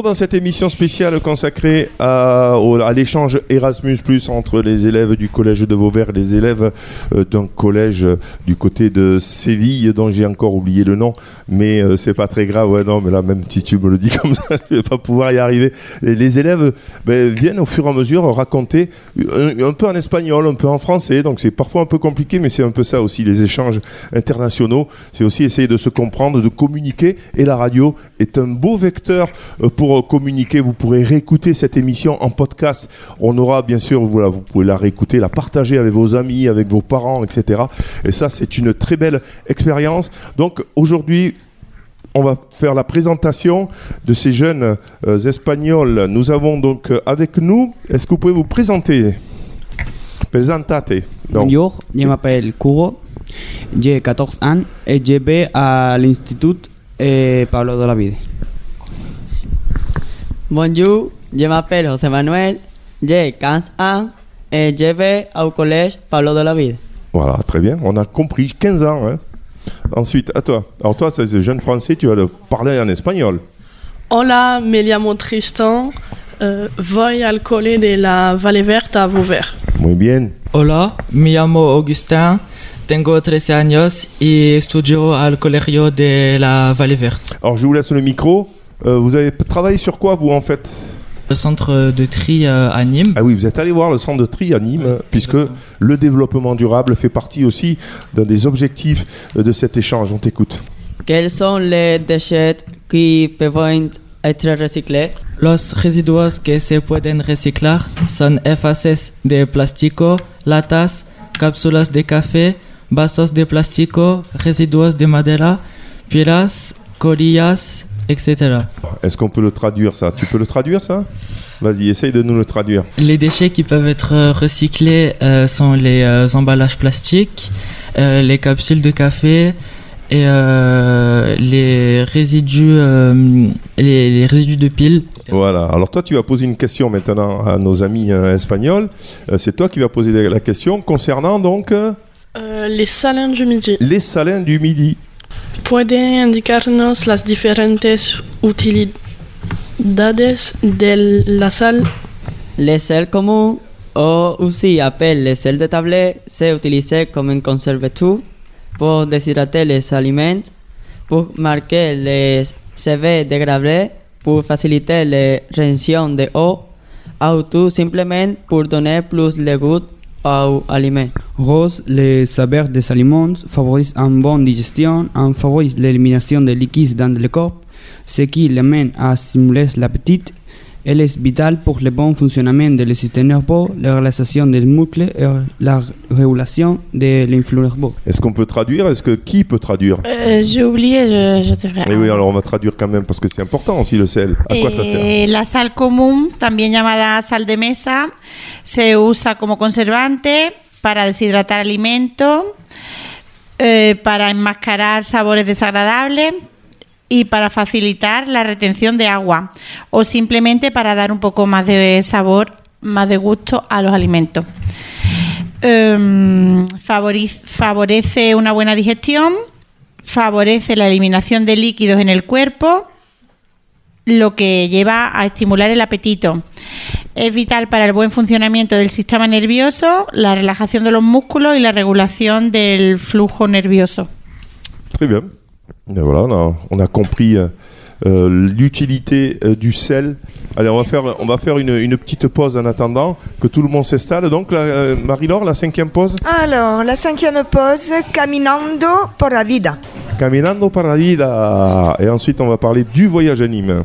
Dans cette émission spéciale consacrée à, l'échange Erasmus entre les élèves du collège de Vauvert et les élèves euh, d'un collège euh, du côté de Séville dont j'ai encore oublié le nom, mais euh, c'est pas très grave. Ouais, non, mais là même si tu me le dis comme ça, je vais pas pouvoir y arriver. Les élèves ben, viennent au fur et à mesure raconter un, un peu en espagnol, un peu en français, donc c'est parfois un peu compliqué, mais c'est un peu ça aussi les échanges internationaux. C'est aussi essayer de se comprendre, de communiquer, et la radio est un beau vecteur euh, pour euh, communiquer. Vous pourrez réécouter cette émission en podcast. On aura bien sûr, voilà, vous pouvez la réécouter, la partager avec vos amis, avec vos parents, etc. Et ça, c'est une très belle expérience. Donc aujourd'hui, on va faire la présentation de ces jeunes euh, espagnols. Nous avons donc euh, avec nous, est-ce que vous pouvez vous présenter? Présentate. Donc, Bonjour, je m'appelle Kuro, j'ai 14 ans et je vais à l'Institut Pablo de la Vida. Bonjour, je m'appelle José Manuel, j'ai 15 ans et je vais au collège Pablo de la Vida. Voilà, très bien. On a compris. 15 ans. hein. Ensuite, à toi. Alors toi, c'est jeune français, tu vas le parler en espagnol. Hola, me llamo Tristan. Eh, voy al cole de la Valle Verde a Vauvert. Muy bien. Hola, me llamo Augustin, tengo 13 años y estudio al colegio de la Vallée Verte. Alors je vous laisse le micro. Euh, vous avez travaillé sur quoi, vous, en fait? Le centre de tri euh, à Nîmes. Ah oui, vous êtes allé voir le centre de tri à Nîmes, puisque exactement. le développement durable fait partie aussi d'un des objectifs euh, de cet échange. On t'écoute. Quels sont les déchets qui peuvent être recyclés? Los residuos que se pueden reciclar son envases de plástico, latas, cápsulas de café, vasos de plástico, residuos de madera, pilas, colillas, etc. Est-ce qu'on peut le traduire, ça? Tu peux le traduire, ça? Vas-y, essaye de nous le traduire. Les déchets qui peuvent être euh, recyclés euh, sont les euh, emballages plastiques, euh, les capsules de café et euh, les résidus, euh, les, les résidus de piles. Voilà. Alors toi, tu vas poser une question maintenant à nos amis euh, espagnols. Euh, c'est toi qui vas poser la question concernant donc les salins du midi. les salins du midi. ¿Puede indicarnos las diferentes utilidades de la sal? Les sels communs, ou aussi appelés les sels de table, se utilisent comme un conservateur pour déshydrater les aliments, pour marquer les CV dégradés, pour faciliter les réactions de eau, ou tout simplement pour donner plus de goût aux aliments. Rose, les saveurs des aliments favorisent une bonne digestion, en favorisent l'élimination des liquides dans le corps, ce qui les mène à stimuler l'appétit. Elle est vitale pour le bon fonctionnement du système nerveux, la relaxation des muscles et la régulation de l'influx nerveux. Est-ce qu'on peut traduire? Est-ce que qui peut traduire? Euh, J'ai oublié, je, je devrais. Eh oui, alors on va traduire quand même parce que c'est important aussi le sel. À quoi ça sert? Eh, la sal común, también llamada sal de mesa, se usa como conservante para deshidratar alimentos, eh, para enmascarar sabores desagradables y para facilitar la retención de agua o simplemente para dar un poco más de sabor, más de gusto a los alimentos. Em, favorece una buena digestión, favorece la eliminación de líquidos en el cuerpo, lo que lleva a estimular el apetito. Es vital para el buen funcionamiento del sistema nervioso, la relajación de los músculos y la regulación del flujo nervioso. Très bien. Et voilà, on a, on a compris euh, euh, l'utilité euh, du sel. Allez, on va faire, on va faire une, une petite pause en attendant que tout le monde s'installe. Donc, euh, Marie-Laure, la cinquième pause Alors, la cinquième pause, Caminando por la vida. Caminando para la vida. Et ensuite, on va parler du voyage à Nîmes.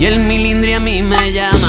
Y el milindri a mí me llama.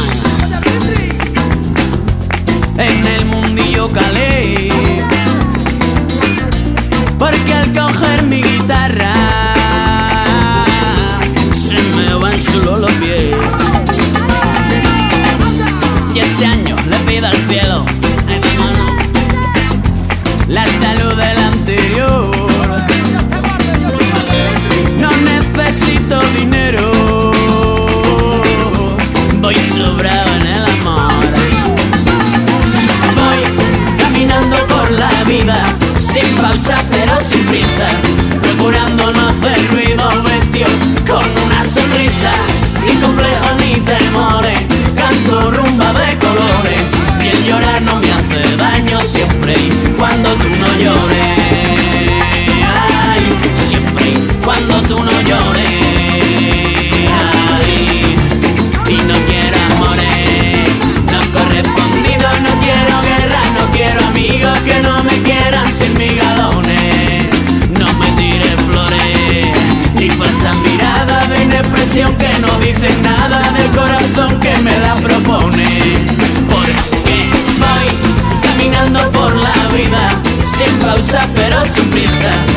que no dice nada del corazón que me la propone. Porque voy caminando por la vida, sin pausa pero sin prisa.